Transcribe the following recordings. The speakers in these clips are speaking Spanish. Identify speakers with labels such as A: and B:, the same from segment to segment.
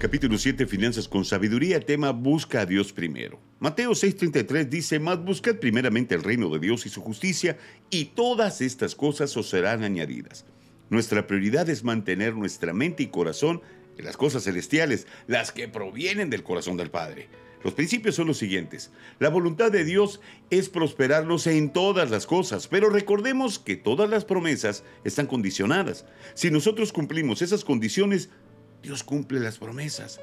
A: Capítulo 7, Finanzas con Sabiduría, tema Busca a Dios primero. Mateo 6:33 dice, Mas buscad primeramente el reino de Dios y su justicia, y todas estas cosas os serán añadidas. Nuestra prioridad es mantener nuestra mente y corazón en las cosas celestiales, las que provienen del corazón del Padre. Los principios son los siguientes. La voluntad de Dios es prosperarnos en todas las cosas, pero recordemos que todas las promesas están condicionadas. Si nosotros cumplimos esas condiciones, Dios cumple las promesas.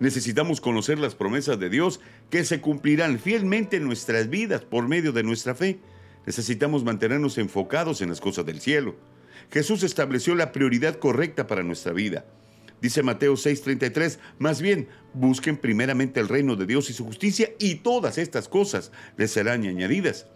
A: Necesitamos conocer las promesas de Dios que se cumplirán fielmente en nuestras vidas por medio de nuestra fe. Necesitamos mantenernos enfocados en las cosas del cielo. Jesús estableció la prioridad correcta para nuestra vida. Dice Mateo 6:33, más bien, busquen primeramente el reino de Dios y su justicia y todas estas cosas les serán añadidas.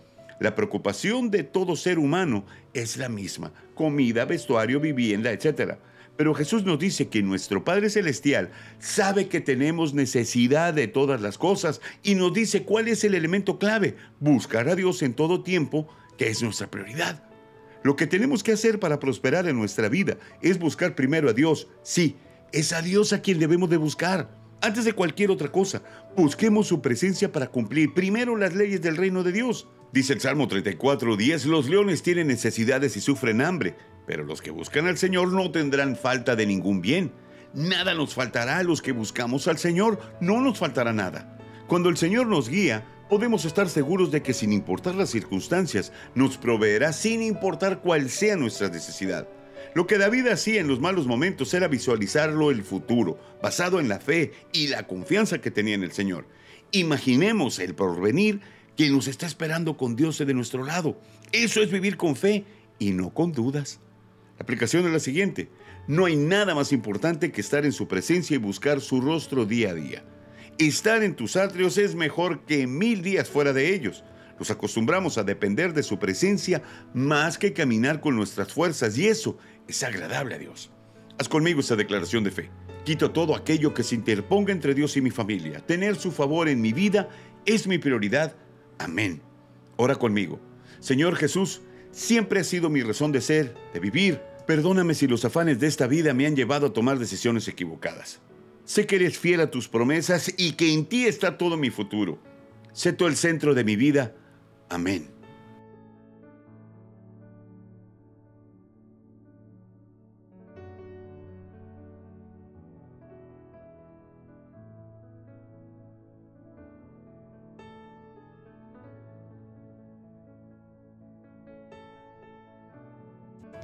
A: La preocupación de todo ser humano es la misma, comida, vestuario, vivienda, etc. Pero Jesús nos dice que nuestro Padre Celestial sabe que tenemos necesidad de todas las cosas y nos dice cuál es el elemento clave, buscar a Dios en todo tiempo, que es nuestra prioridad. Lo que tenemos que hacer para prosperar en nuestra vida es buscar primero a Dios. Sí, es a Dios a quien debemos de buscar. Antes de cualquier otra cosa, busquemos su presencia para cumplir primero las leyes del reino de Dios. Dice el Salmo 34, 10, los leones tienen necesidades y sufren hambre, pero los que buscan al Señor no tendrán falta de ningún bien. Nada nos faltará a los que buscamos al Señor, no nos faltará nada. Cuando el Señor nos guía, podemos estar seguros de que sin importar las circunstancias, nos proveerá sin importar cuál sea nuestra necesidad. Lo que David hacía en los malos momentos era visualizarlo el futuro, basado en la fe y la confianza que tenía en el Señor. Imaginemos el porvenir que nos está esperando con Dios de nuestro lado. Eso es vivir con fe y no con dudas. La aplicación es la siguiente. No hay nada más importante que estar en su presencia y buscar su rostro día a día. Estar en tus atrios es mejor que mil días fuera de ellos. Nos acostumbramos a depender de su presencia más que caminar con nuestras fuerzas y eso es agradable a Dios. Haz conmigo esa declaración de fe. Quito todo aquello que se interponga entre Dios y mi familia. Tener su favor en mi vida es mi prioridad. Amén. Ora conmigo. Señor Jesús, siempre ha sido mi razón de ser, de vivir. Perdóname si los afanes de esta vida me han llevado a tomar decisiones equivocadas. Sé que eres fiel a tus promesas y que en ti está todo mi futuro. Sé tú el centro de mi vida. Amén.